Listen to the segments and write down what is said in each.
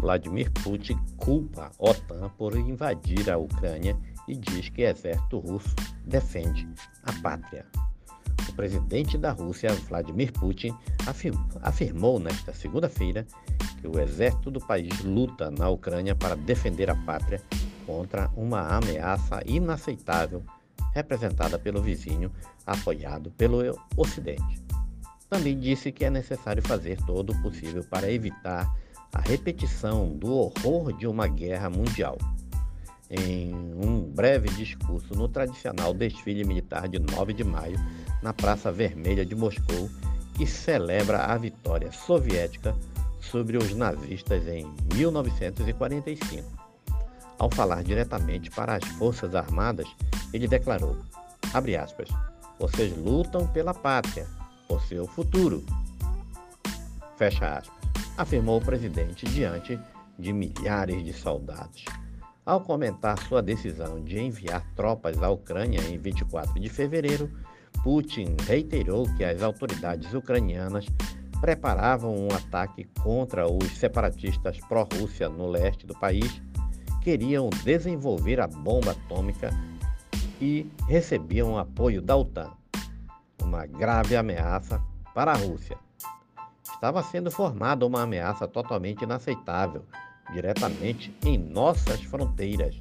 Vladimir Putin culpa a OTAN por invadir a Ucrânia e diz que o exército russo defende a pátria. O presidente da Rússia, Vladimir Putin, afirmou nesta segunda-feira que o exército do país luta na Ucrânia para defender a pátria contra uma ameaça inaceitável representada pelo vizinho, apoiado pelo Ocidente. Também disse que é necessário fazer todo o possível para evitar a repetição do horror de uma guerra mundial. Em um breve discurso no tradicional desfile militar de 9 de maio, na Praça Vermelha de Moscou, que celebra a vitória soviética sobre os nazistas em 1945. Ao falar diretamente para as Forças Armadas, ele declarou: aspas, vocês lutam pela pátria, por seu futuro. Fecha aspas afirmou o presidente diante de milhares de soldados. Ao comentar sua decisão de enviar tropas à Ucrânia em 24 de fevereiro, Putin reiterou que as autoridades ucranianas preparavam um ataque contra os separatistas pró-Rússia no leste do país, queriam desenvolver a bomba atômica e recebiam apoio da OTAN, uma grave ameaça para a Rússia estava sendo formada uma ameaça totalmente inaceitável, diretamente em nossas fronteiras,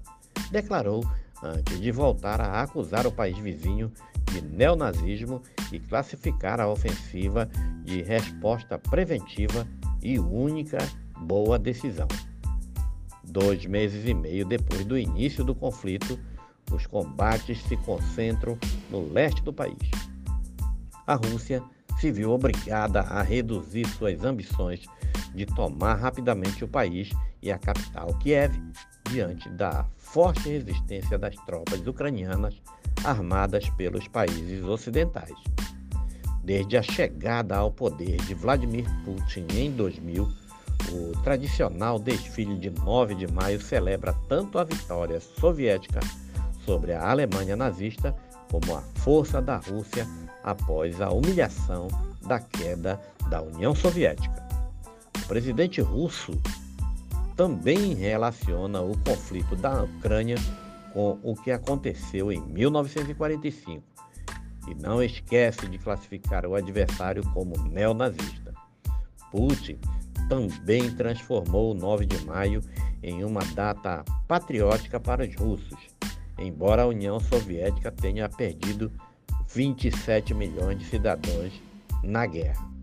declarou antes de voltar a acusar o país vizinho de neonazismo e classificar a ofensiva de resposta preventiva e única boa decisão. Dois meses e meio depois do início do conflito, os combates se concentram no leste do país. A Rússia se viu obrigada a reduzir suas ambições de tomar rapidamente o país e a capital Kiev, diante da forte resistência das tropas ucranianas armadas pelos países ocidentais. Desde a chegada ao poder de Vladimir Putin em 2000, o tradicional desfile de 9 de maio celebra tanto a vitória soviética sobre a Alemanha nazista como a força da Rússia após a humilhação da queda da União Soviética. O presidente russo também relaciona o conflito da Ucrânia com o que aconteceu em 1945 e não esquece de classificar o adversário como neonazista. Putin também transformou o 9 de maio em uma data patriótica para os russos, embora a União Soviética tenha perdido 27 milhões de cidadãos na guerra.